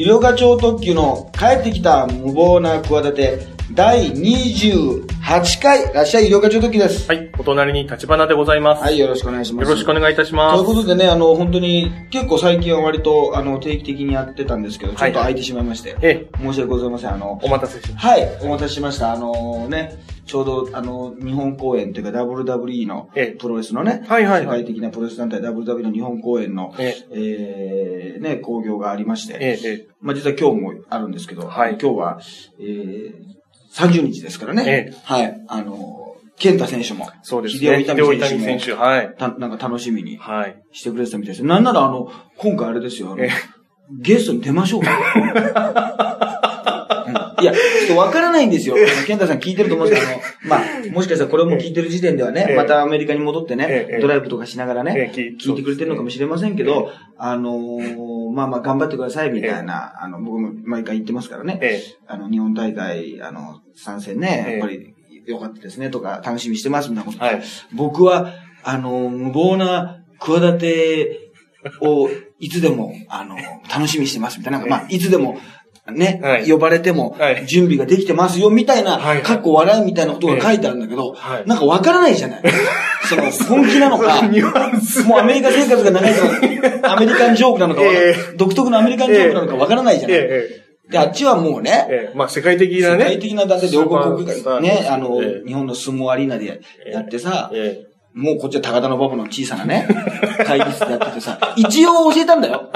医療課長特急の帰ってきた無謀な企て第28回らっしゃい医療課長特急です。はい、お隣に立花でございます。はい、よろしくお願いします。よろしくお願いいたしまというす。ことでね、あの、本当に、結構最近は割と、あの、定期的にやってたんですけど、ちょっはいと空いてしまいまして、ええ、申し訳ございません。あの、お待たせしましはい、お待たせしました。あのね、ちょうど、あの、日本公演というか WWE のええプロレスのね、はいはいはい世界的なプロレス団体 WWE の日本公演の、ええーね、興行がありまして、た。ええ、えまあ実は今日もあるんですけど、はい今日は、えー、30日ですからね、えはい、あの、健太選手も、そうですね。伊秀夫伊丹選手はい。たなんか楽しみにはい。してくれてたみたいです。なんならあの、今回あれですよ、あゲストに出ましょうか。うんいや、ちょっとわからないんですよ。あの健太さん聞いてると思うんですけど、まあ、もしかしたらこれも聞いてる時点ではね、ええ。またアメリカに戻ってねえ、え。ドライブとかしながらね、ええ聞いてくれてるのかもしれませんけど、あのーまあまあ頑張ってくださいみたいな、あの、僕も毎回言ってますからね、えあの、日本大会、あの、参戦ね、ええ。やっぱり良かったですねとか、楽しみにしてますみたいなこと、はい。僕は、あの、無謀な企てをいつでも、あの、楽しみにしてますみたいな、なんかまあ、いつでも、ね、はい。呼ばれてもはい、準備ができてますよ、みたいな、はいかっこ笑いみたいなことが書いてあるんだけど、はい。なんかわからないじゃない。その、本気なのか。もうアメリカ生活が長いから、アメリカンジョークなのかえ独特のアメリカンジョークなのかわからないじゃない。ええ、えで、あっちはもうね、え、ええ、まあ世界的なね。世界的な団体で両国がね、あの、ええ日本の相撲アリーナでやってさ、えもうこっちは高田の馬場の小さなね、会議室でやっててさ、一応教えたんだよ。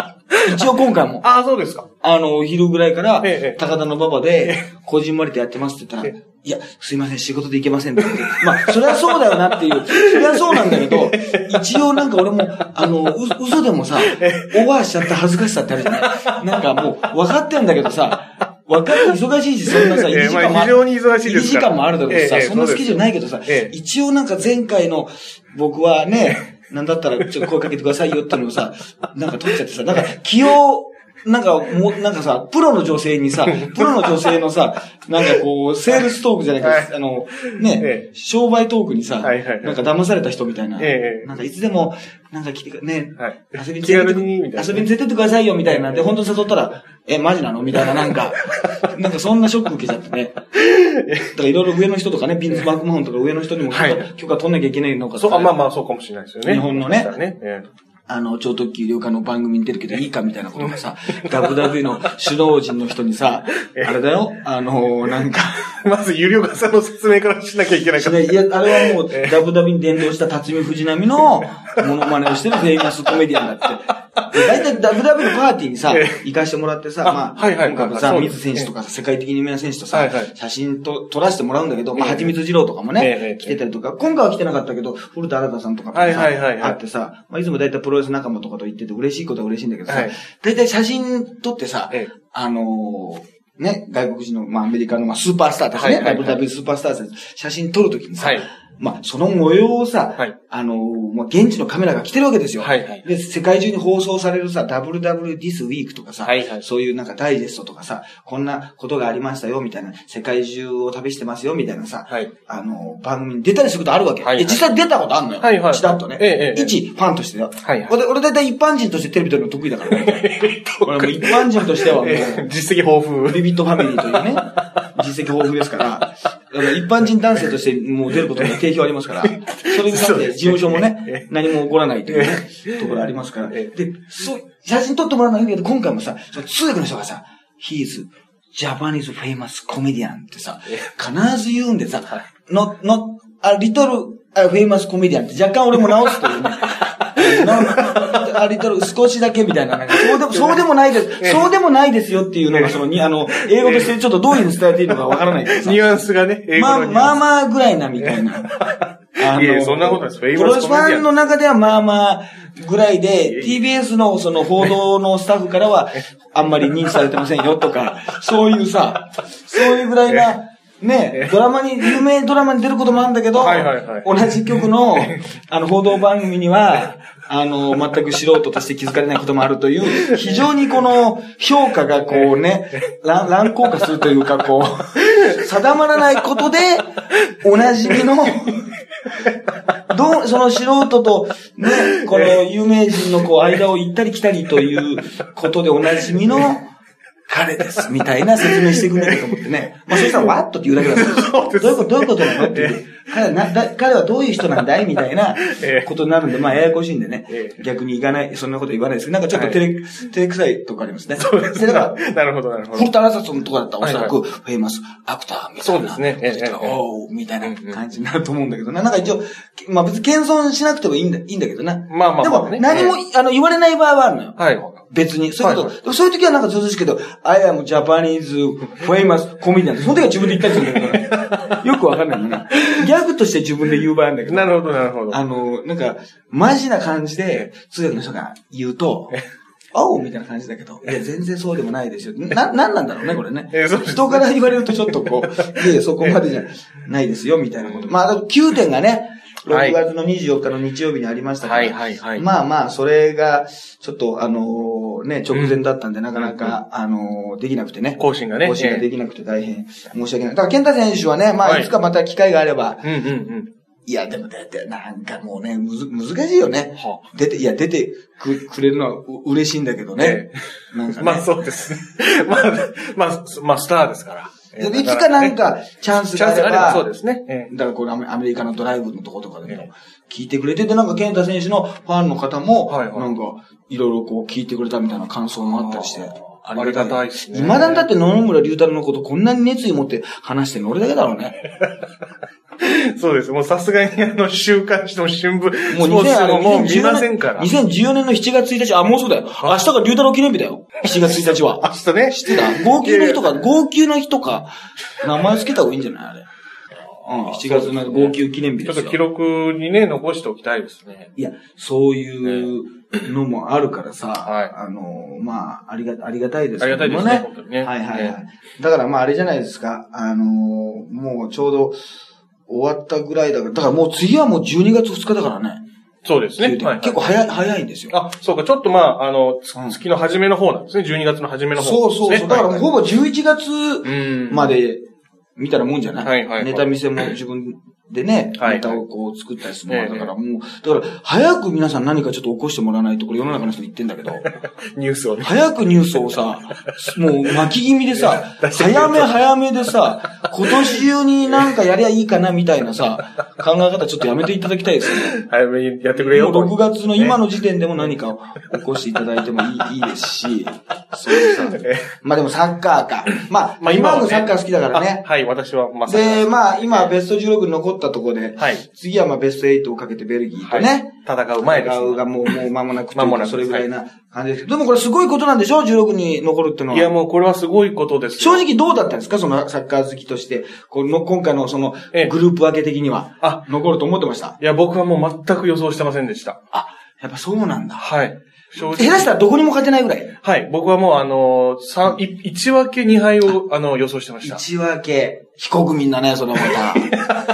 一応今回も。ああ、そうですか。あの、お昼ぐらいからええ、高田の馬場で、こじんまりとやってますって言ったら、いや、すいません、仕事で行けませんって。言って。まあ、それはそうだよなっていう、それはそうなんだけど、一応なんか俺も、あの、う嘘でもさ、オーバーしちゃった恥ずかしさってあるじゃない。なんかもう、分かってんだけどさ、分かって忙しいし、そんなさ、ええ1時間も非常に忙しいですから。1時間もあるだろうしさ、ええそんなスケジュールないけどさえ、え。一応なんか前回の僕はね、なんだったらちょっと声かけてくださいよってのをさ、なんか取っちゃってさ、なんか気を、なんかもう、なんかさ、プロの女性にさ、プロの女性のさ、なんかこう、セールストークじゃないはい。か、あの、ねえ、商売トークにさ、はいはいはい。なんか騙された人みたいな、ええ。なんかいつでも、なんか来てくね、はい。遊びに連れて遊びに連れてってくださいよみたいな。で、本当に誘ったら、え、マジなの？みたいな、なんか、なんかそんなショック受けちゃってね。だからいろいろ上の人とかね、ビンズ・マークマホンとか上の人にも許可,、はい。許可取んなきゃいけないのかえ。そう、あまあまあそうかもしれないですよね。日本のね。ね。えあの、超特急旅館の番組に出るけどいいかみたいなことがさ、WWE の首脳陣の人にさ、あれだよ、あのなんか、え まず有料化さんの説明からしなきゃいけないから。い。いや、あれはもう、ダブダブに伝道した辰巳藤波のモノマネをしてるフェイマスコメディアンだって。で大体ダブダブのパーティーにさえ、行かしてもらってさ、あまあ、はいはい。はい今回もザ・そうですミズ選手とか世界的に有名な選手とさはいはい、写真と撮らせてもらうんだけど、まあ、ええ。はちみつ二郎とかもええね、来てたりとか、今回は来てなかったけど、古田新太さんとかとかはいはいはいはい。さ、会ってさ、まあ、いつも大体プロレス仲間とかと言ってて嬉しいことは嬉しいんだけどさはい、大体写真撮ってさええ、あのー、ね、外国人の、まあ、アメリカの、まあ、スーパースターたちね、はいはいはい。WWE スーパースターたち写真撮るときにさはい、まあ、その模様をさ、はいあのー、まあ、現地のカメラが来てるわけですよ。はいはいで、世界中に放送されるさ、WW This Week とかさ、はいはいそういうなんかダイジェストとかさ、こんなことがありましたよ、みたいな、世界中を旅してますよ、みたいなさ、はいあのー、番組に出たりすることあるわけ。はいはいで実際出たことあるのよ。はいはいちらっとね。ええええ一ファンとしてよ。はいはい俺、俺大体一般人としてテレビ撮るの得意だからね。俺もう一般人としてはもう、ええ実績豊富。ビビットファミリーというね、実績豊富ですから、あの一般人男性としてもう出ることに定評ありますから、それになって事務所もね、何も起こらないというね、ところありますから。で、そう、写真撮ってもらうのはいいけど、今回もさ、その通訳の人がさ、He is Japanese famous comedian ってさ、必ず言うんでさ、not, not, a little a famous comedian って若干俺も直すというね。なありとる、少しだけみたいな、なんかそうでも、そうでもないです、そうでもないですよっていうのが、その、に、あの、英語としてちょっとどういうふうに伝えていいのかわからないニュアンスがね、まあ。まあまあぐらいな、みたいな。あいやそんなことないですプロファンの中ではまあまあぐらいで、TBS のその報道のスタッフからは、あんまり認知されてませんよとか、そういうさ、そういうぐらいな、ね、ドラマに、有名ドラマに出ることもあるんだけど、はいはいはい。同じ曲の、あの、報道番組には、あの、全く素人として気づかれないこともあるという、非常にこの、評価がこうね、乱乱高化するというか、こう、定まらないことで、おなじみの、どう、その素人と、ね、この有名人のこう、間を行ったり来たりということでおなじみの、彼です、みたいな説明してくれると思ってね。まあ、そしたら、わっとって言うだけだったどういうこと、どういうことなのっていう。彼はなだ彼はどういう人なんだいみたいなええことになるんで、まあ、ややこしいんでねええ。逆に言わない、そんなこと言わないですけど、なんかちょっと照れ、照れくさいとこありますね。そうですでだから、なるほど、なるほどホル。タラサソンとかだったらおそらく、はフェイマスアクターみたいな。そうですねおーみたいな感じになると思うんだけどな。なんか一応、まあ別に謙遜しなくてもいいんだ、いいんだけどな。まあまあでも、まあね何も、あの、言われない場合はあるのよ。はい。別に。そういうこと、はいそういう時はなんかずうずうしいけど、I am Japanese famous comedian その時は自分で言ったりするんだけど、よくわかんないのな。ギャグとして自分で言う場合あるんだけど、なるほど、なるほど。あの、なんか、マジな感じで、通訳の人が言うと、おうみたいな感じだけど、いや、全然そうでもないですよ。な、なんなんだろうね、これね。人から言われるとちょっとこう、いや、そこまでじゃないですよ、みたいなこと。まあ、9点がね、6はい。月の24日の日曜日にありましたから、はいはいはい。まあまあ、それが、ちょっと、あのね、直前だったんで、なかなか、あのできなくてね。更新がね。更新ができなくて大変申し訳ない。だから、健太選手はね、まあ、はい。いつかまた機会があれば。いや、でもだって、なんかもうね、むず、難しいよね。は出て、いや、出てく、くれるのはう嬉しいんだけどね。なんかね。まあそうですね。まあ、まあ、まあスターですから。えーでいつかなん、か、チャンスがあればれば、そうですね。えだからこれアメリカのドライブのとことかでえも聞いてくれてて、なんか健太選手のファンの方も、はいはいなんか、いろいろこう聞いてくれたみたいな感想もあったりして。ありがたいですね未だにだって野々村龍太郎のことこんなに熱意持って話してるの俺だけだろうね。え そうです。もうさすがにあの、週刊誌の新聞、もうスポーツ2000ももう見ませんから。2014年の7月1日、あ、もうそうだよ。明日が龍太郎記念日だよ。7月1日は。明日ね。知ってた？号泣の日とか、号泣の日とか、名前つけた方がいいんじゃない？あれ。うん、7月の号泣記念日ですよ。ちょっと記録にね、残しておきたいですね。いや、そういうのもあるからさ、はいあの、まあ、ありが、ありがたいですありがたいですね、本当にね。はいはいはいね。だからまああれじゃないですか、あの、もうちょうど終わったぐらいだから、だからもう次はもう12月2日だからね。そうですね。はい結構早い、早いんですよ。あ、そうか、ちょっとまあ、あの、月の初めの方なんですね。12月の初めの方、そうそうそう。だからほぼ11月うん。まで見たらもんじゃない、はいはいはいネタ見せも自分でね、ネタをこう作ったりするのだからもう、だから早く皆さん何かちょっと起こしてもらわないと、これ世の中の人言ってんだけど、ニュースをね。早くニュースをさ、もう巻き気味でさ、早め早めでさ、今年中になんかやりゃいいかなみたいなさ、考え方ちょっとやめていただきたいですよね。早めにやってくれよもう6月の今の時点でも何かを 起こしていただいてもいいいいですし、そういうさ、まあでもサッカーか。まあ、まあ今のサッカー好きだからねあ。はい、私はまさに。で、まあ今ベスト16に残ったところで、はい。次はまあベスト8をかけてベルギーとね、はい戦う前です戦うがもう、もう間もなく 間もなくそれぐらいな感じですけど、でもこれすごいことなんでしょ ?16 に残るってのは。いや、もうこれはすごいことですよ。正直どうだったんですか？そのサッカー好きとして。この今回のそのええグループ分け的には。あ、残ると思ってました？いや、僕はもう全く予想してませんでした。あ、やっぱそうなんだ。はい。正直。下手したらどこにも勝てないぐらい？はい。僕はもうあの、三、い一分け二敗を、あの、予想してました。一分け、非国民だね、それまた。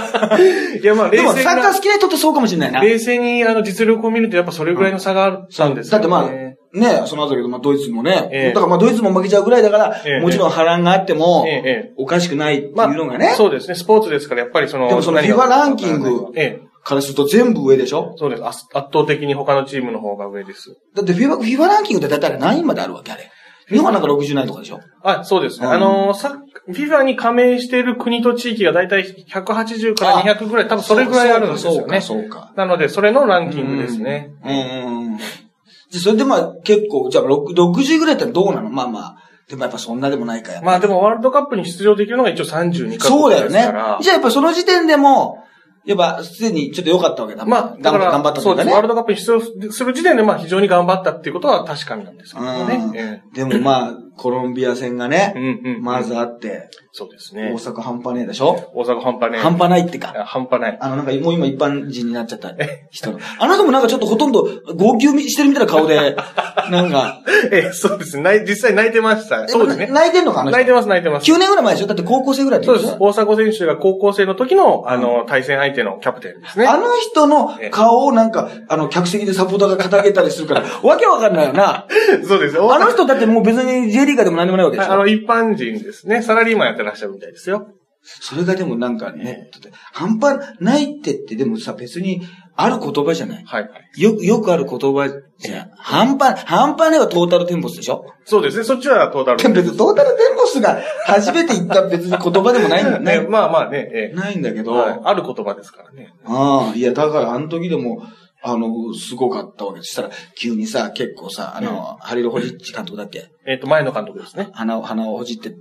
いや、まあ、で冷静もサッカーな好きな人ってそうかもしれないな。冷静にあの、実力を見るとやっぱそれぐらいの差があったんです。だってまあ、ね、その後だけど、まあドイツもね、ええだからまあドイツも負けちゃうぐらいだから、ええもちろん波乱があっても、ええ、ええ。おかしくないっていうまあ、のがね、そうですね。スポーツですから、やっぱりその、でもその何が FIFA ランキングええ。からすると全部上でしょ？そうです。圧圧倒的に他のチームの方が上です。だって FIFA, FIFA ランキングってだいたい何位まであるわけあれ。日本はなんか60何位とかでしょ？あ、そうですね。うんあのー、さ、FIFA に加盟している国と地域がだいたい180から200ぐらい、多分それぐらいあるんですよね。そうか、そうか。なので、それのランキングですね。うん。じゃそれでまあ結構、じゃあ6 60ぐらいってどうなの？まあまあ。でもやっぱそんなでもないかや。まあでもワールドカップに出場できるのが一応32カそうだよね国ですから。。じゃあやっぱその時点でも、やっぱすでにちょっと良かったわけだ。まあ、だから、頑張ったとそうです。ね。ワールドカップに出場する時点で、まあ非常に頑張ったっていうことは確かになんですけどね。えでもまあ、コロンビア戦がえね、うんうん。まずあって、そうです大ね。阪半端ねえでしょ？大阪半端ね。半端ないっていか。や半端ない。あの、なんか、もう今一般人になっちゃった人の。あの人もなんかちょっとほとんど号泣してるみたいな顔で、なんか、ええ、そうですね。実際泣いてました。そうですね。泣いてんのかあの人？泣いてます、泣いてます。9年ぐらい前でしょ？だって高校生ぐらいそうです。大迫選手が高校生の時の、あの、対戦相手のキャプテンですね。あの人の顔をなんか、あの、客席でサポーターが肩げたりするから、わけわかんないよな。そうですよ。あの人だってもう別に J リーガーでも何でもないわけでしょ？あの、一般人ですね。サラリーマンやってらっしゃるみたいですよ。それがでもなんかね、だって半端ないってってでもさ、別にある言葉じゃない。はい。よく、よくある言葉じゃん。半端、半端ねはトータルテンボスでしょ？そうですね。そっちはトータル。でも別にトータルテンボスが初めて言った別に言葉でもないんだね、ね。まあまあね、ええないんだけど、はいある言葉ですからね。ああ、いや、だからあの時でも、あの、すごかったわけです。したら、急にさ、結構さ、あの、ハリル・ホジッチ監督だっけ？えっ、と、前の監督ですね。鼻を、鼻をほじって監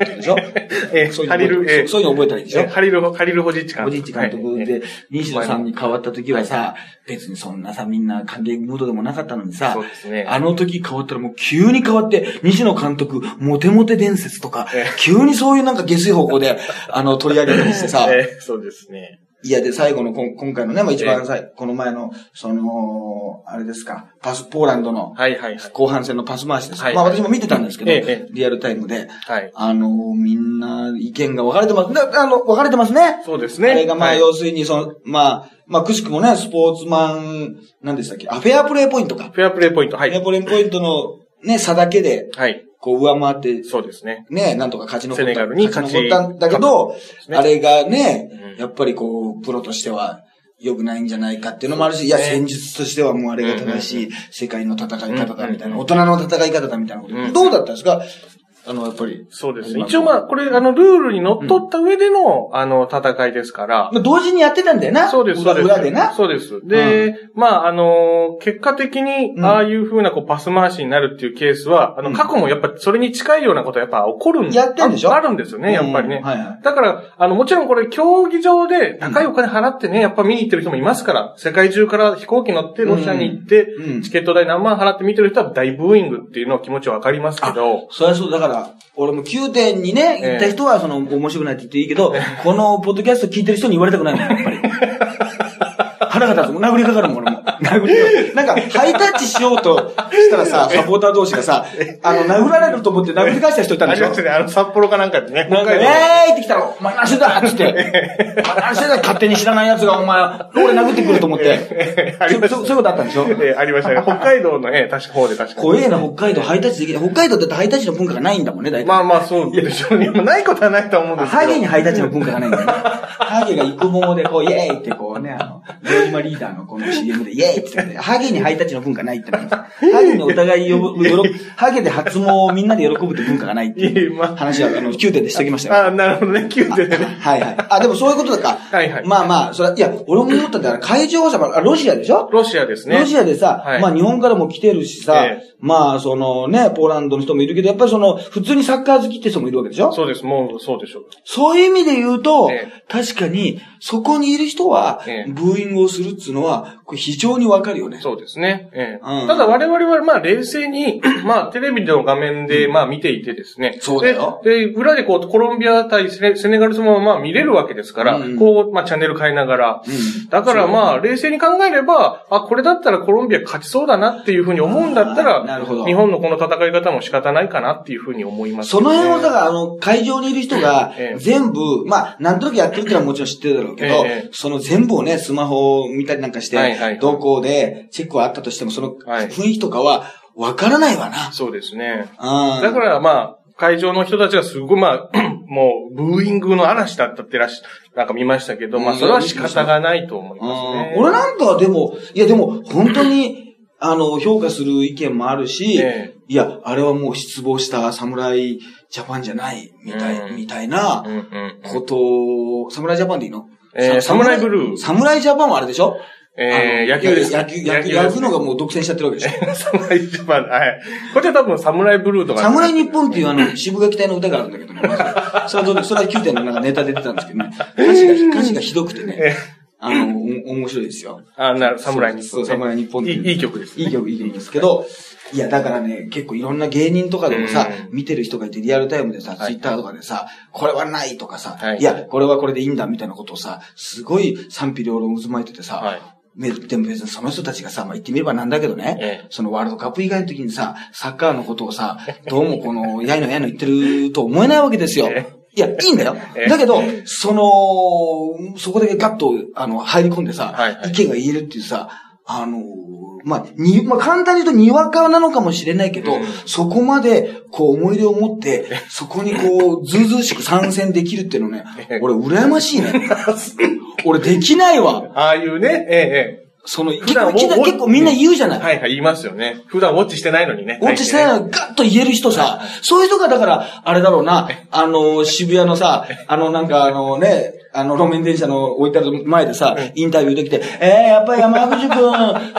督でしょ？えーそういうのハリル、えーそういうの覚えたらいいでしょ？えーハリル、ハリルホジッチ監督。ホジッチ監督はいで、西野さんに変わった時はさ、別にそんなさ、みんな歓迎ムードでもなかったのにさそう、ですね。あの時変わったらもう急に変わって、西野監督、モテモテ伝説とかえ、急にそういうなんか下水方向で、あの、取り上げたりしてさ、えーそうですね。いや、で、最後のこん、今回のね、まあ一番最、この前の、その、あれですか、パス、ポーランドのはいはいはい。後半戦のパス回しです。はいまあ私も見てたんですけど、ええリアルタイムで、はい。あの、みんな意見が分かれてます。なあの、分かれてますね。そうですね。あれがまあ、はい要するに、その、まあ、まあ、くしくもね、スポーツマン、なんでしたっけ、あ、フェアプレイポイントか。フェアプレイポイント。はフェアい。プレイポイントのね、差だけで、はい。こう上回って、そうですね。ね、なんとか勝ち残った。セネガルに勝ち残ったんだけど、ねあれがね、うんやっぱりこう、プロとしては良くないんじゃないかっていうのもあるし、いや、ね戦術としてはもうあれが正しい世界の戦い方だみたいな、うん大人の戦い方だみたいなこと。うんどうだったんですか？あの、やっぱり。そうですね。一応まあ、これ、あの、ルールにのっとった上での、あの、戦いですから。まあ同時にやってたんだよな。そうです、そ裏うです。裏でな。そうです。で、まあ、あの、結果的にう、んああいう風な、こう、パス回しになるっていうケースは、あの、うん過去もやっぱ、それに近いようなことはやっぱ起こるんやってんでしょ？ああるんですよね、やっぱりね。うんはいはい。だから、あの、もちろんこれ、競技場で高いお金払ってね、やっぱ見に行ってる人もいますから、世界中から飛行機乗ってロシアに行って、うんうんチケット代何万払って見てる人は大ブーイングっていうのは気持ちはわかりますけど、そりゃそう、だから、俺も9点にね、行った人は、その、面白くないって言っていいけど、このポッドキャスト聞いてる人に言われたくないもん、やっぱり。腹が立つ。殴りかかるもん、俺も。殴り。なんか、ハイタッチしようとしたらさ、サポーター同士がさ、あの、殴られると思って殴り返した人いたんでしょ？ありましたね、あの、札幌かなんかでね、なんか、えーいって来たら、お前何してんだっつって。お前何してんだ勝手に知らない奴が、お前、俺殴ってくると思って。ありましたそそういうことあったんでしょ？えーありましたね。北海道の、えー確か方で確かに。怖えな、北海道ハイタッチできない。北海道だってハイタッチの文化がないんだもんね、大体。まあまあ、そうでしょうね。まあないことはないとは思うんですけど。ハゲにハイタッチの文化がないんだよね。ハゲが育毛でこう、イエーイってこうね、あの、城 島リーダーのこの CM でイエーイって言って、ハゲにハイタッチの文化ないってなんですよハゲにお互いよぶ、よろ、ハゲで発毛をみんなで喜ぶって文化がないっていいう話は、あの、9点でしておきましたよ。あ、あなるほどね、9点でね。はいはい。あ、でもそういうことだか。はいはいまあまあ、それは、いや、俺も思ったんだから、会場はさ、まあロシアでしょ？ロシアですね。ロシアでさ、はいまあ日本からも来てるしさ、えまあそのね、ポーランドの人もいるけど、やっぱりその、普通にサッカー好きって人もいるわけでしょ？そうです、もう、そうでしょう。そういう意味で言うと、え確かに、そこにいる人はええ、ブーイングをするするっつうのは、これ非常にわかるよね。そうですね。ええ。うん。ただ我々はまあ冷静に、まあテレビの画面でまあ見ていてですね。そうだよ。で、で裏でこうコロンビア対セネガル戦もまあ見れるわけですから、うん。こうまあチャンネル変えながら。うん。だからまあ冷静に考えれば、あ、これだったらコロンビア勝ちそうだなっていうふうに思うんだったあー なるほど。ら、日本のこの戦い方も仕方ないかなっていうふうに思います、その辺を、だから、あの、会場にいる人がええ、全部、まあ、なんとなくやってるってのはもちろん知ってるだろうけどええ、その全部をね、スマホを見たりなんかしはいはいて、どこでチェックはあったとしても、そのはい。雰囲気とかは、わからないわな。そうですね。うん。だからまあ、会場の人たちがすごい、まあ、もう、ブーイングの嵐だったってらし、なんか見ましたけど、まあ、それは仕方がないと思いますね。うん。俺なんかはでも、いやでも、本当に、あの、評価する意見もあるし、えいや、あれはもう失望した侍ジャパンじゃない、みたい、うん。みたいなことを、侍ジャパンでいいの？えーブルー。侍ジャパンはあれでしょ？えー、野球です。野球、野球、野球のがもう独占しちゃってるわけでしょ侍ジャパン、はい。こっちは多分侍ブルーとか。侍日本っていうあの、渋垣隊の歌があるんだけどね。それはそれは9点のなんかネタで出てたんですけどね。歌詞が、歌詞がひどくてね。えあの、お面白いですよ。あ、なる、侍日そう、本、ね。侍日本いい、いい曲です、ね。いい曲、いい曲ですけど、いや、だからね、結構いろんな芸人とかでもさ、うん見てる人がいて、リアルタイムでさ、はいツイッターとかでさ、これはないとかさ、はいい、や、これはこれでいいんだみたいなことをさ、すごい賛否両論渦巻いててさ、でも別にその人たちがさ、まあ、言ってみればなんだけどね、ええ。そのワールドカップ以外の時にさ、サッカーのことをさ、どうもこの、やいのやいの言ってると思えないわけですよ。えいや、いいんだよ。え。え。だけど、その、そこだけガッと、あの、入り込んでさ、はいはい。意見が言えるっていうさ、あのーまあ、に、まあ、簡単に言うとにわかなのかもしれないけど、うん。そこまで、こう、思い出を持って、そこにこう、ずうずうしく参戦できるっていうのね、俺、羨ましいね。俺、できないわ。ああいうね、ええ、えその、結普段構、結構みんな言うじゃないえ。。はいはい、言いますよね。普段ウォッチしてないのにね。ウォッチしてないのにガッと言える人さ、そういう人がだから、あれだろうな、あの、渋谷のさ、あの、なんかあのね、あの、路面電車の置いてある前でさ、インタビューできて、えー、やっぱり山口くん、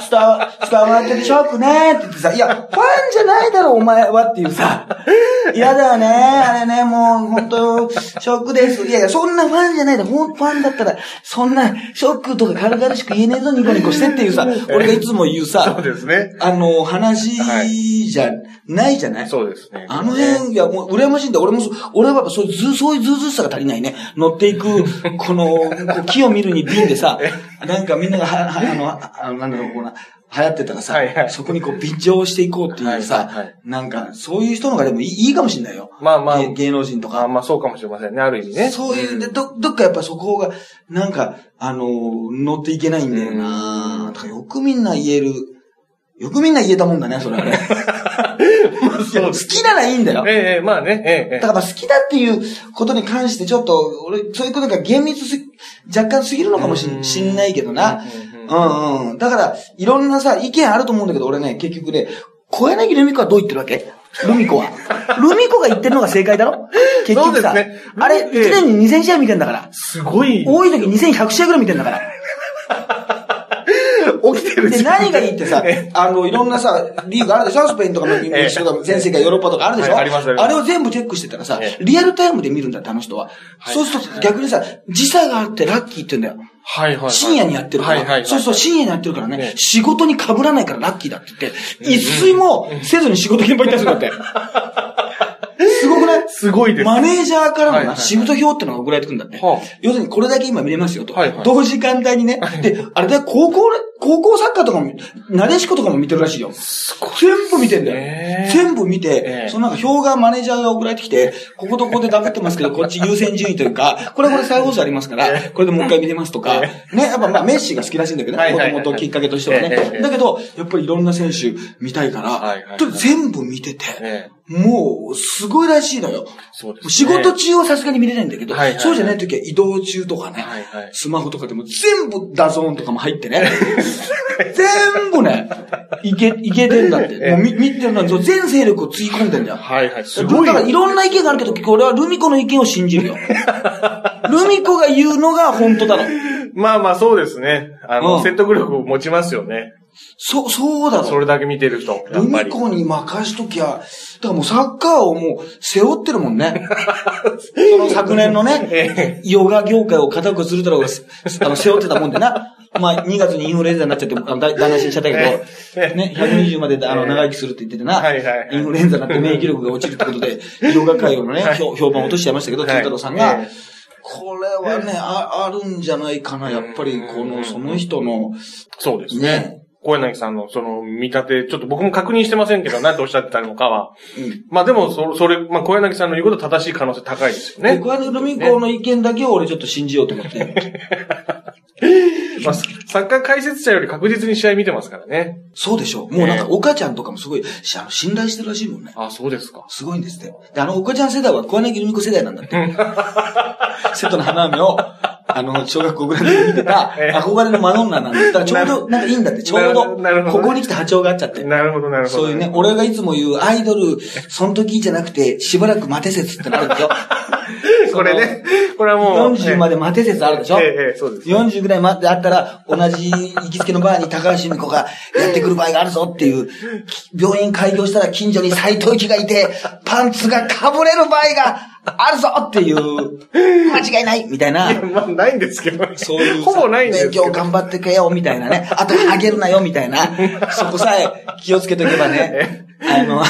伝わ、伝わってるショックねって言ってさ、いや、ファンじゃないだろ、お前はっていうさ、嫌だよね、あれね、もう、本当ショックです。いやいや、そんなファンじゃないだろ、ほんファンだったら、そんな、ショックとか軽々しく言えねえぞ、ニコニコしてっていうさ、俺がいつも言うさそう、ですね。あの、話じゃないじゃない、そうですね。あの辺、いや、もう、羨ましいんだ。俺もそ、俺はやっぱそういうず、そういうずうずさが足りないね。乗っていく、この、木を見るに瓶でさ、なんかみんながは、は、あの、ああの、なんだろう、こうな、流行ってたらさ、はいはいそこにこう、微調していこうっていうさ、はいはいはいなんか、そういう人のがでもいいかもしれないよ。まあまあ芸芸能人とか。あまあそうかもしれませんね、ある意味ね。そういう、で、んど、どっかやっぱそこが、なんか、あの、乗っていけないんだようなだからよくみんな言える。よくみんな言えたもんだね、それはね。好きならいいんだよ。ええええ、まあね、ええええだから好きだっていうことに関してちょっと、俺、そういうことが厳密す、若干すぎるのかもしんないけどな。うんうんうんうん。だから、いろんなさ、意見あると思うんだけど、俺ね、結局ね、小柳ルミ子はどう言ってるわけ？ルミ子は。ルミ子が言ってるのが正解だろ？結局さ、ね。あれ、ええ。1年に2000試合見てんだから。すごい、多い時2100試合ぐらい見てんだから。起きてるで、何がいいってさえ、あの、いろんなさ、リーグあるでしょ？スペインとかメキええ。シコとか全世界ヨーロッパとかあるでしょ？はいありますあれを全部チェックしてたらさえ、リアルタイムで見るんだって、あの人は。はい。そうすると逆にさ、時差があってラッキーって言うんだよ。はいはいはい。深夜にやってるから。はいはいはい。そうそう、深夜にやってるからねええ、仕事に被らないからラッキーだって言って、一睡もせずに仕事現場行ったりするんだって。すごくない？すごいです。マネージャーからのな、はいはいはいシフト表ってのが送られてくるんだって。はあ要するにこれだけ今見れますよと。はいはい同時間帯にね。で、あれだよ、高校ね、高校サッカーとかも、なでしことかも見てるらしいよ。全部見てんだよ。ね全部見て、ええ。そのなんか表がマネージャーが送られてきて、こことここでダブってますけど、こっち優先順位というか、これこれ再放送ありますから、これでもう一回見れますとか、ね、やっぱまあメッシが好きらしいんだけどね、もともときっかけとしてはね。えだけど、やっぱりいろんな選手見たいから、と全部見てて、ええ。もう、すごいらしいのよ。そうですね。仕事中はさすがに見れないんだけど、はいはいはい。そうじゃない時は移動中とかね、はいはい。スマホとかでも全部 DAZN とかも入ってね、全部ね、いけ、いけてんだって。もう見見てるのに全精力をつぎ込んでんだよ。はいはい。すごい。だからいろんな意見があるけど、結局俺はルミ子の意見を信じるよ。ルミ子が言うのが本当だろ。まあまあそうですね。あの、うん説得力を持ちますよね。そ、そうだろ。それだけ見てると、やルっぱり。ミ子に任しときゃ、だからもうサッカーをもう背負ってるもんね。その昨年のね、えヨガ業界を固くするだろうが、すあの、背負ってたもんでな。まあ、2月にインフルエンザになっちゃって、あの、だ台無しにしちゃったけえど、ね、120まであの、え長生きするって言っててな、はいはいはいインフルエンザになって免疫力が落ちるってことで、ヨガ界のね、はい評評判を落としちゃいましたけど、はい金太郎さんがええ、これはね、あ、あるんじゃないかな、やっぱり、この、その人の、そうですねね。小柳さんのその見立て、ちょっと僕も確認してませんけど、何ておっしゃってたのかは。うん。まあでも、そそれ、まあ小柳さんの言うこと正しい可能性高いですよで、ね。これルミ子の意見だけを俺ちょっと信じようと思って。まあ、サッカー解説者より確実に試合見てますからね。そうでしょもうなんか、岡ちゃんとかもすごい、しあの、信頼してるらしいもんね。あ、そうですか。すごいんですって。で、あの、岡ちゃん世代は小柳ルミ子世代なんだって。瀬戸の花嫁を、あの、小学校ぐらいで見てた、ええ憧れのマドンナなんだだからちょうど、なんかいいんだって、ちょうなど、ここに来て波長があっちゃって。なるほど、なるほど。そういうね、俺がいつも言うアイドル、その時じゃなくて、しばらく待て説ってのあるでしょ これね、これはもう。40まで待て説あるでしょええええそうです。40ぐらい待ってあったら、同じ行きつけのバーに高橋由美子がやってくる場合があるぞっていう、き病院開業したら近所に斎藤由貴がいて、パンツがかぶれる場合が あるぞっていう、間違いないみたいな。いや、まあ、ないんですけどね。そういうさほぼないんですけど。勉強頑張ってけよ、みたいなね。あと、あげるなよ、みたいな。そこさえ気をつけとけばね、あの、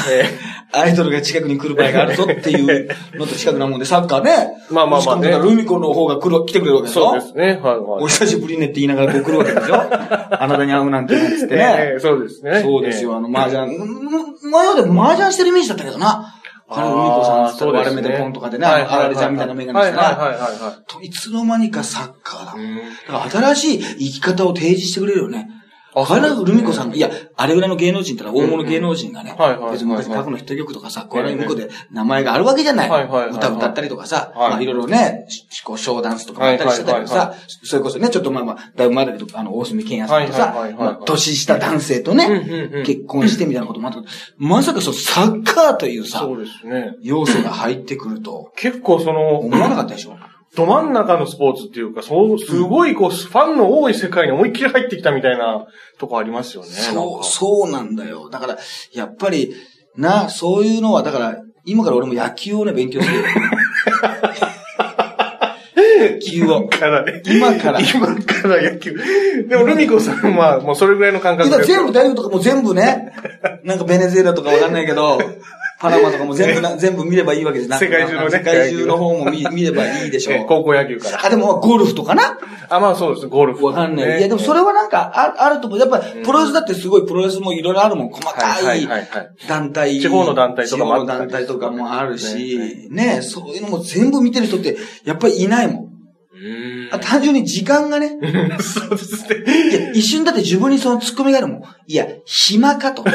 アイドルが近くに来る場合があるぞっていうのと近くなもんで、サッカーね。まあまあまあねルミ子の方が来る、来てくれるわけでしょそうですね。はいはい。お久しぶりねって言いながらこう来るわけでしょあなたに会うなんてつってえねえ。そうですね。そうですよ、あの、麻雀。前まで麻雀してるイメージだったけどな。あの、海子さんっつったら割れ目でポンとかでね、あのあられちゃんみたいなメガネしてな。はいはいはいはいはい。といつの間にかサッカーだ。うんだから新しい生き方を提示してくれるよね。あ小柳ルミ子さんが、いや、あれぐらいの芸能人ってのは大物芸能人がね、別に昔過去のヒット曲とかさ、小柳ルミ子で名前があるわけじゃない。歌歌ったりとかさ、はい。まあいろいろね、しこうショーダンスとかもやったりしてたけどさ、それこそね、ちょっとまあまあ、だいぶ前だけど、あの、大隅健也さんとさ年下男性とねうん、結婚してみたいなこともあったまさかそう、サッカーというさそ、うですね。要素が入ってくると、結構その、思わなかったでしょ？ど真ん中のスポーツっていうか、そう、すごいこう、ファンの多い世界に思いっきり入ってきたみたいなとこありますよね。そう、そうなんだよ。だから、やっぱり、な、そういうのは、だから、今から俺も野球をね、勉強するよ。野球を。からね。今から今から野球。でも、ルミ子さんは、もうそれぐらいの感覚で。今全部大学とかも全部ね、なんかベネズエラとかわかんないけど、パナマとかも全部な、全部見ればいいわけですな世界中のね世界中の方も見見ればいいでしょう。え高校野球から。あ、でもゴルフとかな？あ、まあそうです。ゴルフ。わかんない。ねいや、でもそれはなんか、ああると思う。やっぱ、プロレスだってすごいプロレスもいろいろあるもん。細かはいはいいはいはい団体。地方の団体とかもあったり地方の団体とかもあるねし、ね、そういうのも全部見てる人って、やっぱりいないもん。単純に時間がね、そうですね。いや、一瞬だって自分にそのツッコミがあるもん。いや、暇かと。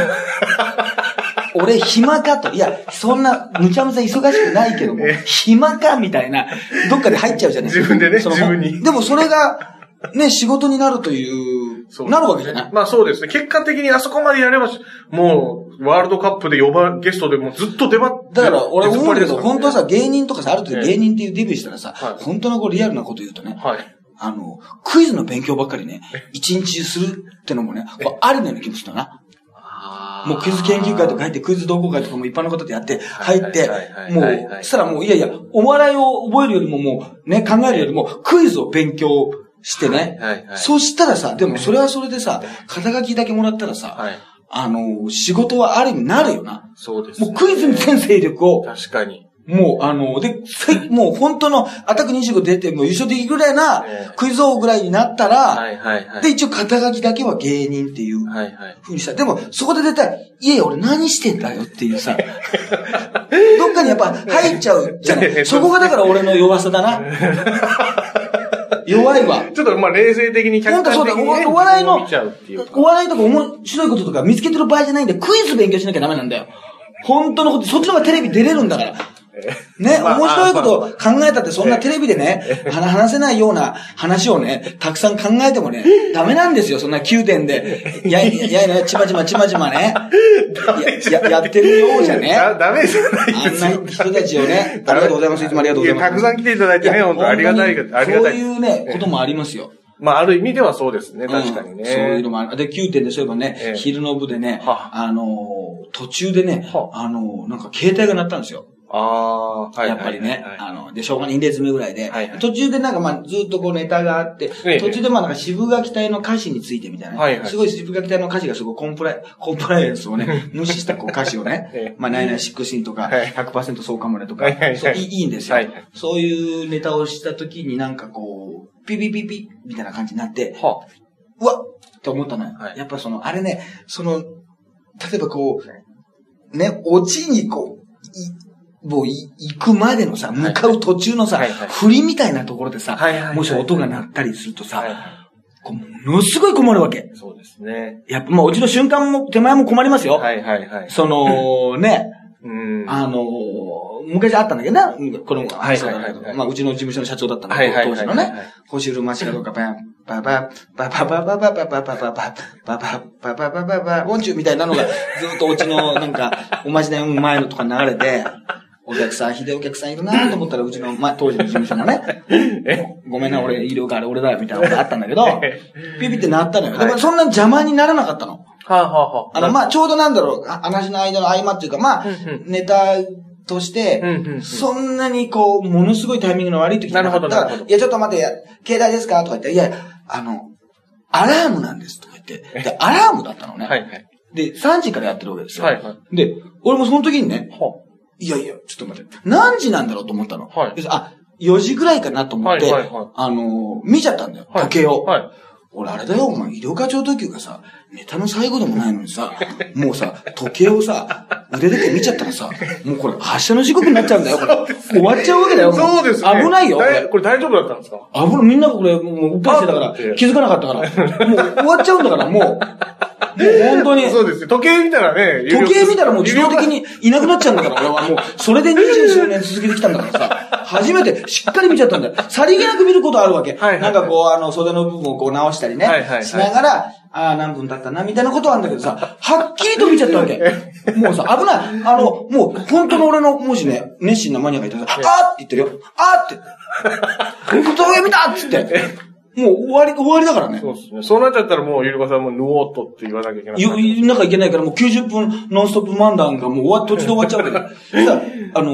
俺暇かと。いや、そんな、むちゃむちゃ忙しくないけども、暇かみたいな、どっかで入っちゃうじゃない自分でね自分にでもそれが、ね、仕事になるという、そうなるわけじゃないまあそうですね。結果的にあそこまでやれば、もう、ワールドカップで呼ば、ゲストでもうずっと出張って。だから、俺思うけど、本当はさ、芸芸人とかさ、ある程度ええ芸人っていうデビューしたらさ、はい本当のこうリアルなこと言うとね、はい。あの、クイズの勉強ばっかりね、一日中するってのもね、ありなような気もするんだな。もうクイズ研究会とか入って、クイズ同好会とかも一般の方でやって、入ってもうしたらもう、いやいや、お笑いを覚えるよりももう、ね、考えるよりも、クイズを勉強してね。そしたらさ、でもそれはそれでさ、肩書きだけもらったらさ、はい。あの、仕事はある意味なるよな。そうです、もうクイズに全勢力を、確かに。もう、あの、で、せもう本当のアタック25出て、もう優勝できるぐらいなええクイズ王ぐらいになったら、はいはいはい。で、一応肩書きだけは芸人っていうはいはい。風にした。でも、そこで絶対、いやいや、俺何してんだよっていうさ、どっかにやっぱ入っちゃうじゃない。そこがだから俺の弱さだな。弱いわ。ちょっとまあ冷静的に客観的に、ね、本当そうだおお笑いの見ちゃうっていうか。お笑いとか面白いこととか見つけてる場合じゃないんで、クイズ勉強しなきゃダメなんだよ。本当のこと、そっちの方がテレビ出れるんだから。ね、まあ面白いことを考えたってそんなテレビでね、話話せないような話をね、たくさん考えてもね、ダメなんですよ、そんな宮殿で。いや、いやいや、ちまちまちまちまね、やややってるようじゃね。だダメじゃないあんですよ。な人たちをね、ありがとうございます。いつもありがとうございます。やたくさん来ていただいてね、本当ありがたいありがたい。そういうね、こともありますよ。まあ、ある意味ではそうですね、確かにね。うんそういうのもある。で、9点でそういえばね、ええ昼の部でね、はあのー、途中でね、はあのー、なんか携帯が鳴ったんですよ。ああ、はい。やっぱりね、はいあの、で、小学2列目ぐらいで、途中でなんかまあずっとこうネタがあって、ええ。途中でまあなんか渋垣隊の歌詞についてみたいな。ね、はいはい。すごい渋垣隊の歌詞がすごいコンプライ、コンプライアンスをね、無視したこう歌詞をね、ええ。まあ9916とか、はい100%そうかもねとか、はいはいはい。そういいいいんですよ、そういうネタをした時になんかこう、ピピピピみたいな感じになって、はうわっって思ったのよ。はい。やっぱその、あれね、その、例えばこう、ね、オチにこう、いもうい行くまでのさ、向かう途中のさ、はいはい。振りみたいなところでさ、はいはいはい。もし音が鳴ったりするとさ、ものすごい困るわけ。そうですね。やっぱ、まあ、うちの瞬間も、手前も困りますよ。はいはいはい。その、ね、うん。あのー昔あったんだけどな、これも、はいはいはい。はいまあ、うちの事務所の社長だったんだけど、当時のね、星る街かどうか、パン、パパ、パパパパパパパパパパパ、パパ、パパパパパ、ウォンチューみたいなのが、ずっとうちの、なんか、おまじない前のとか流れて、お客さん、ひでえお客さんいるなと思ったら、うちの、まあ、当時の事務所のね、ごめんな、俺、医療があれ俺だよ、みたいなことがあったんだけど、ピピってなったのよ。でも、そんな邪魔にならなかったの。はあ、はあはあ、あの、まあ、ちょうどなんだろう、あ話の間の合間っていうか、まあネタとしてうんうんうん、そんなにこう、ものすごいタイミングの悪い時じゃなかった。ら、いや、ちょっと待って、携帯ですか？とか言って、いや、あの、アラームなんです。とか言って、で、アラームだったのね。はいはい。で、3時からやってるわけですよ。はいはい。で、俺もその時にね、はいやいや、ちょっと待って、何時なんだろうと思ったの？はいであ、4時ぐらいかなと思って、はいはいはいあの、見ちゃったんだよ、はい時計を。はい。俺あれだよ、お前、医療課長特急がさ、ネタの最後でもないのにさ、もうさ、時計をさ、腕だけ見ちゃったらさ、もうこれ発車の時刻になっちゃうんだよ、これ。終わっちゃうわけだよ。そうですね。危ないよ。これこれ大丈夫だったんですか？危ない、みんなこれ、もう、うっかりしてたから気づかなかったから。もう終わっちゃうんだから、もう、も う本当に。そうですね。時計見たらね、時計見たらもう自動的にいなくなっちゃうんだから、俺はもう、それで二十数年続けてきたんだからさ、初めてしっかり見ちゃったんだよ。さりげなく見ることあるわけ。はいはいなんかこう、あの、袖の部分をこう直したりね、はいはいはいしながら、ああ、何分経ったな、みたいなことはあるんだけどさ、はっきりと見ちゃったわけ。もうさ、危ない。あの、もう、本当の俺の、もしね、熱心なマニアがいたらさ、あーって言ってるよ。あーって。時計見たっつって。もう終わり、終わりだからね。そうですね。そうなっちゃったらもう、ゆりかさんもぬおっとって言わなきゃいけない。言言わなきゃいけないからもう90分ノンストップ漫談がもう終わっ途中で終わっちゃうわけだ。そしたら、あの、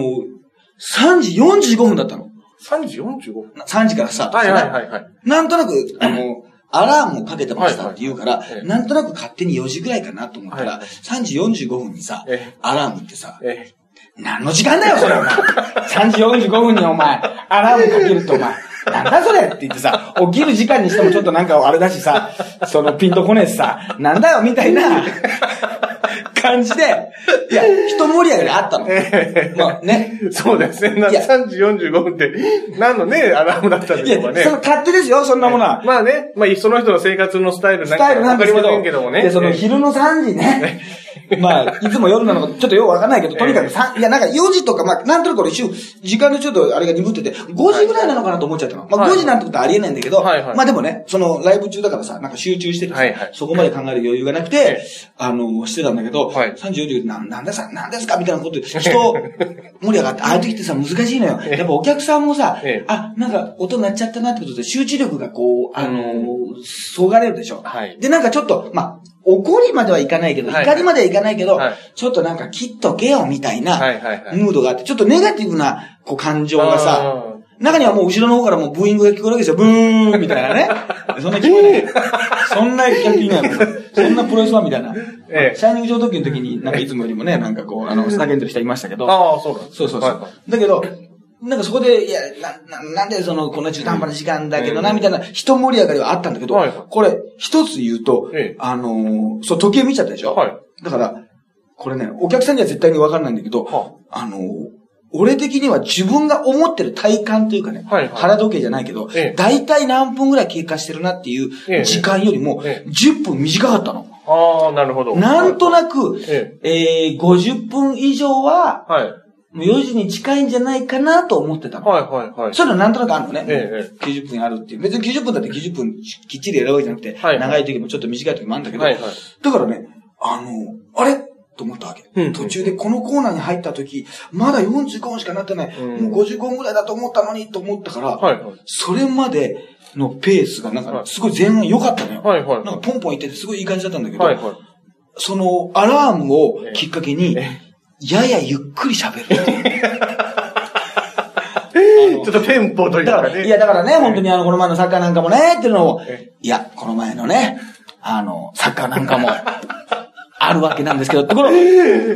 3時45分だったの。3時45分。3時からスタートしはいはいはいはい。なんとなく、あの、アラームをかけてましたって言うからなんとなく勝手に4時ぐらいかなと思ったら、はい3時45分にさええ、アラームってさ、え何の時間だよ、それ、お前。3時45分にお前、アラームかけるってお前、なんだそれって言ってさ、起きる時間にしてもちょっとなんかあれだしさ、そのピンとこねえしさ、なんだよ、みたいな 感じで、いや、人盛り上がりあったの。まあね。えそうですね。ないや3時45分って、何のね、アラームだったんいや、でしょうかね。その勝手ですよ、そんなものは。まあね、まあその人の生活のスタイルなんかスタイルなんわかりませんけどもね。で、そのええ昼の3時ね。まあ、いつも夜なのか、ちょっとよくわかんないけど、とにかく3、いや、なんか4時とか、まあ、なんとなく俺一瞬、時間のちょっとあれが鈍ってて、5時ぐらいなのかなと思っちゃったの。まあ、はい。5時なんてことはありえないんだけど、はいはい。まあでもね、そのライブ中だからさ、なんか集中しててさ、はいはい。そこまで考える余裕がなくてえ、あの、してたんだけど、はい。3時4時、なんなんださ、なんですか？みたいなことで、人、盛り上がって、ああいう時ってさ、難しいのよ。ええ。やっぱお客さんもさええ、あ、なんか音鳴っちゃったなってことで、集中力がこう、あの、そがれるでしょ。はい。で、なんかちょっと、まあ、怒りまではいかないけど、はい怒りまではいかないけど、はいちょっとなんか切っとけよみたいな。ムードがあって、ちょっとネガティブな、こう感情がさ、あ中にはもう後ろの方からもうブーイングが聞こえるわけですよ。ブーンみたいなね。そんな聞こえない。そんな野球いないもん。そんなプロレスファンみたいな。ええシャイニング上時の時に、なんかいつもよりもね、なんかこう、あの、叫んでる人いましたけど。ああ、そうなんですそうそうそう。だけど、なんかそこで、いや、な、ななんでその、こんな中途半端な時間だけどな、みたいな、人盛り上がりはあったんだけど、はい。はいこれ、一つ言うと、ええ。あのーそう、時計見ちゃったでしょ？はい。だから、これね、お客さんには絶対にわかんないんだけど、はあ。のー俺的には自分が思ってる体感というかね、はいはい。腹時計じゃないけど、ええ。大体何分ぐらい経過してるなっていええ。う時間よりも、ええ。10分短かったの。ああ、なるほど。なんとなく、ええー、50分以上は、はい。もう4時に近いんじゃないかなと思ってたの。はいはいはい。そういうのなんとなくあるのね。ええ90分あるっていう。別に90分だって90分きっちりやるわけじゃなくて、はい長い時もちょっと短い時もあるんだけど、はいはい。だからね、あの、あれ？と思ったわけ。うん途中でこのコーナーに入った時、まだ45分しかなってない。うんもう55分ぐらいだと思ったのにと思ったから、はいはい。それまでのペースがなんかはいすごい前半良かったのよ。はいはい。なんかポンポンいっててすごいいい感じだったんだけど、はいはい。そのアラームをきっかけに、えややゆっくり喋る。ちょっとテンポというかね。だから、いや、だからね、本当にあの、この前のサッカーなんかもね、っていうのをえ、いや、この前のね、あの、サッカーなんかも、あるわけなんですけど、この、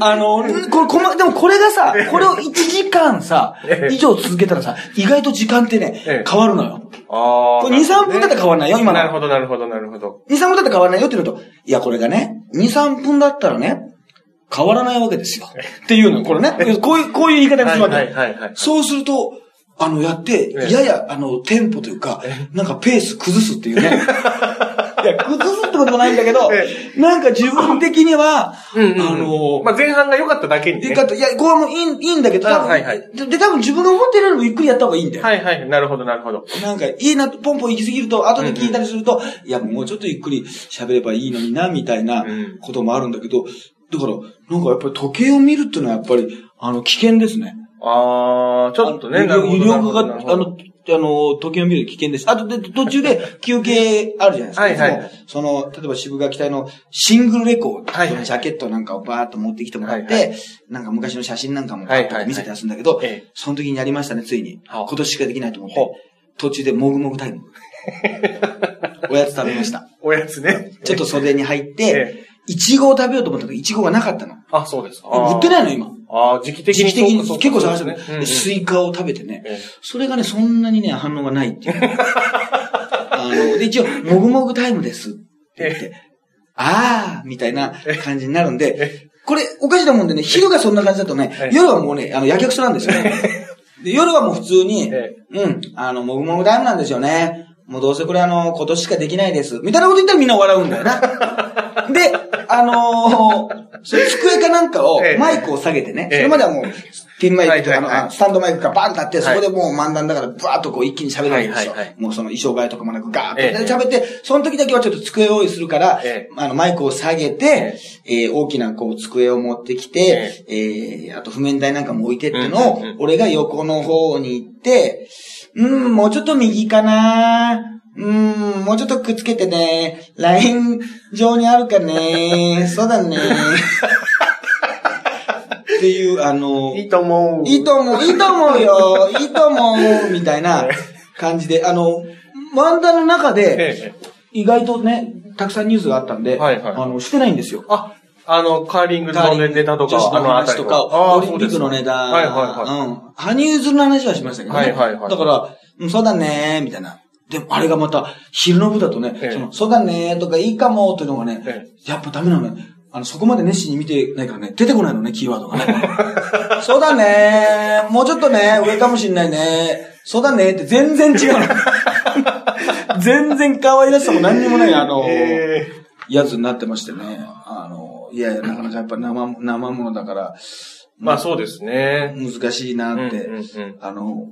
あの、これ、こま、でもこれがさ、これを1時間さえ、え以上続けたらさ、意外と時間ってねええ、変わるのよ。ああ。これ2、3分だったら変わらないよ、今の。なるほど、なるほど、なるほど。2、3分だったら変わらないよって言うと、いや、これがね、2、3分だったらね、変わらないわけですよ。っていうのよ、これね。こういう、こういう言い方にするわけ。はいはいはいはいそうすると、あの、やって、ええやや、あの、テンポというか、なんかペース崩すっていうね。いや、崩すってことはないんだけどえ、なんか自分的には。あの、まあ前半が良かっただけにね。よかった。いや、これはもういいいいんだけど、多分あはいはいで、で多分自分が思ってるよりもゆっくりやった方がいいんだよ。はいはい。なるほど、なるほど。なんか、いいな、ポンポン行き過ぎると、後で聞いたりすると、いや、もうちょっとゆっくり喋ればいいのにな、みたいなうんこともあるんだけど、だから、なんかやっぱり時計を見るっていうのはやっぱり、あの、危険ですね。ああ、ちょっとね、医療が、あの、あの、時計を見る危険です。あとで、途中で 休憩あるじゃないですか。はいはいその、例えばシブがき隊のシングルレコード、はいはいジャケットなんかをバーッと持ってきてもらって、はいはなんか昔の写真なんかも見せてやすんだけど、ええその時にやりましたね、ついに。はあ今年しかできないと思って途中でもぐもぐタイム。おやつ食べました。おやつね。ちょっと袖に入って、ええいちごを食べようと思った時、いちごがなかったの。あ、そうですか。売ってないの、今。ああ、時期的に。時期的に結構探してねスイカを食べてね。ええそれがね、そんなにね、反応がないっていう。あの、で、一応、もぐもぐタイムですって言って、あーみたいな感じになるんで、これ、おかしなもんでね、昼がそんな感じだとねえ、夜はもうね、あの、やけくそなんですよね。で夜はもう普通に、えうん、あの、もぐもぐタイムなんですよね。もうどうせこれあの、今年しかできないです。みたいなこと言ったらみんな笑うんだよな。で、あのー、それ机かなんかをええ、マイクを下げてね、ええ。それまではもう、ピンマイクとかあの、スタンドマイクがバンとあって、そはい。こでもう漫談だから、バーッとこう一気に喋るわけですよ。もうその衣装替えとかもなくガーッとええ喋って、その時だけはちょっと机を用意するからええ、あの、マイクを下げて、えー大きなこう机を持ってきて、えーあと譜面台なんかも置いてってのを俺が横の方に行って、うん、もうちょっと右かなうん、もうちょっとくっつけてね。ライン上にあるかね。そうだね。っていう、あの、いいと思う。いいと思う、いいと思うよ、いいと思う、みたいな感じで、あの、漫談の中で、ええ。意外とね、たくさんニュースがあったんで、はいはいあの、してないんですよ。あ、あの、カーリングのネタとか、女子の話とか、あオリンピックのネタ、はいはいはい。うん。羽生結弦の話はしましたけどね。はいはいはいだから、うん、そうだねみたいな。でも、あれがまた、昼の部だとね、ええその、そうだねとか、いいかもっていうのがね、えやっぱダメなのね。あの、そこまで熱心に見てないからね、出てこないのね、キーワードがね。そうだねもうちょっとね、上かもしんないね。そうだねって全然違うの。全然可愛らしさも何にもない、あの、えやつになってましてね。あの、いやいや、なかなかやっぱ生、生ものだから、まあそうですね。難しいなって、うんうんうんあの、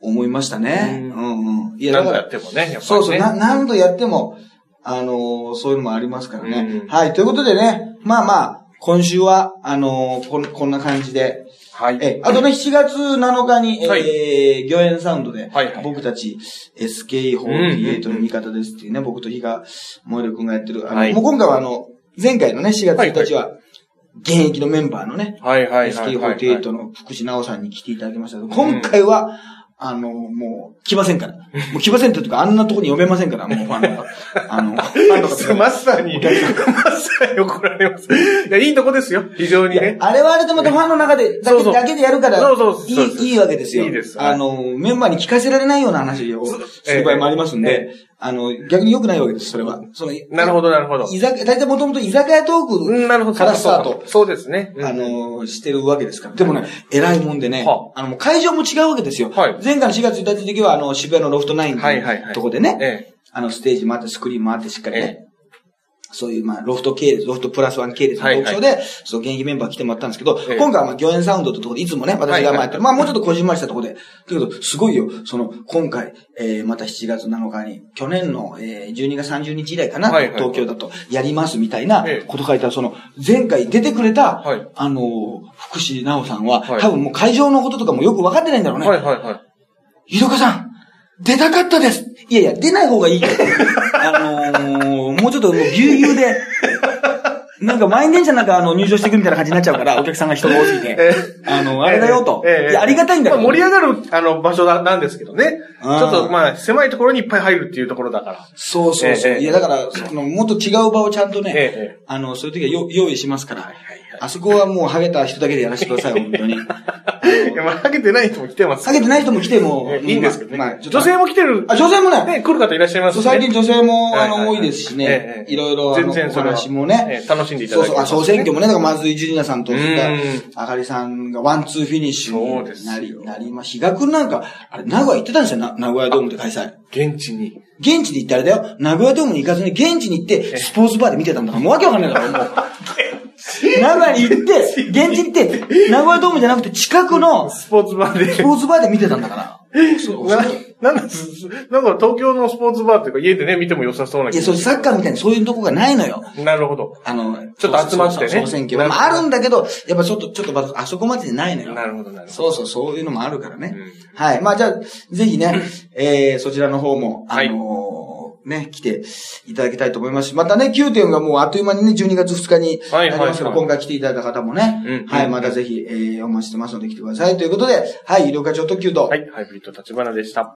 思いましたね。ううんうん。いや、何度やってもね、やっぱりね。そうそう、な何度やっても、あの、そういうのもありますからね。うんはい、ということでね、まあまあ、今週は、あのこん、こんな感じで、はい。え、あとね、7月7日に、はい。えー、魚園サウンドで、はいはい。僕たち SK48 の味方ですっていうね、僕と比嘉萌る君がやってる、あの、はい。もう今回はあの、前回のね、4月1日は、現役のメンバーのね、はいはいはいはい。SK48 の福士直さんに来ていただきましたけど、今回は、あの、もう、来ませんから。もう来ませんっていうか、あんなとこに呼べませんから、もうファンが。あの、ファンの方がまさに、まさに怒られます。いや、いいとこですよ。非常にね。あれはあれでまたファンの中で、だけだけでやるから、そうそういい、いいわけですよ。いいですあの、メンバーに聞かせられないような話をする場合もありますんで、あの、逆に良くないわけです、それは。その、なるほど、なるほど。居酒屋、大体もともと居酒屋トー。クからスタート。そうですね。あの、してるわけですから。でもね、偉いもんでねは、あの、会場も違うわけですよ。はい前回の4月1日の時は、あの、渋谷のロフトナインの。とこでね、ええ。あの、ステージもあって、スクリーンもあって、しっかりね、えそういう、まあ、ロフト系列、ロフトプラスワン系列のトークショーで、そう、現役メンバー来てもらったんですけど、ええ。今回はまあ、魚園サウンドってところで、いつもね、私が前やってる、はいはい。まあ、もうちょっとこじんまりしたところで、だけど、すごいよ、その、今回、えー、また7月7日に、去年の、えー、12月30日以来かな、はいはい。はい東京だと、やりますみたいなええ。こと書いたら、その、前回出てくれた、はい。あの、福士直さんは、はい。多分もう会場のこととかもよく分かってないんだろうね。はいはいはい。井戸さん、出たかったです。いやいや、出ない方がいいよ。あのー、もうちょっともうぎゅうぎゅうで、なんか満員電車なんかあの入場していくみたいな感じになっちゃうから、お客さんが人が多すぎて。あの、あれだよと。いや、ありがたいんだけど。まあ盛り上がる、あの、場所だなんですけどね。ちうんょっと、まあ、狭いところにいっぱい入るっていうところだから。そうそうそう。ええいや、だから、その、もっと違う場をちゃんとね、ええあの、そういう時はよ用意しますから。あそこはもうハゲた人だけでやらせてください、本当に。いや、まあ、ハゲてない人も来てます。ハゲてない人も来ても、えいいんですけどね。まあ女性も来てる。あ、女性もね、ね、来る方いらっしゃいますね。そう最近女性も、あの、多いですしねえ、えいろいろ、あの、お全然それは話もね、ええ楽しんでいたそうそう、あ、だけます総選挙もね、だからまずいジュリナさんと、うんあかりさんがワンツーフィニッシュになり、なりま、比嘉くんなんか、あれ、名古屋行ってたんですよ、な名古屋ドームで開催。現地に。現地で行ってあれだよ、名古屋ドームに行かずに現地に行って、スポーツバーで見てたんだから、もうわけわかんないだろ、もう。名古屋に行って、現地に行って、名古屋ドームじゃなくて近くのススポーツバーで。ポーツバーで見てたんだから。そうな、なんです、なんか東京のスポーツバーっていうか家でね、見ても良さそうない気や、そう、サッカーみたいにそういうとこがないのよ。なるほど。あの、ちょっと集まってね総選挙は。まあ、あるんだけど、やっぱちょっと、ちょっとまだあそこまでじゃないのよ。なるほど、なるほど。そうそう、そういうのもあるからね。うんはい。まあ、じゃあ、ぜひね、えー、そちらの方も、あはいのーね、来ていただきたいと思いますし、またね、9点がもうあっという間にね、12月2日になりますけど、はいはいはい今回来ていただいた方もね、うんはい、うんまたぜひ、えー、お待ちしてますので来てください。ということで、はい、医療課長特急と、はい、ハイブリッド立花でした。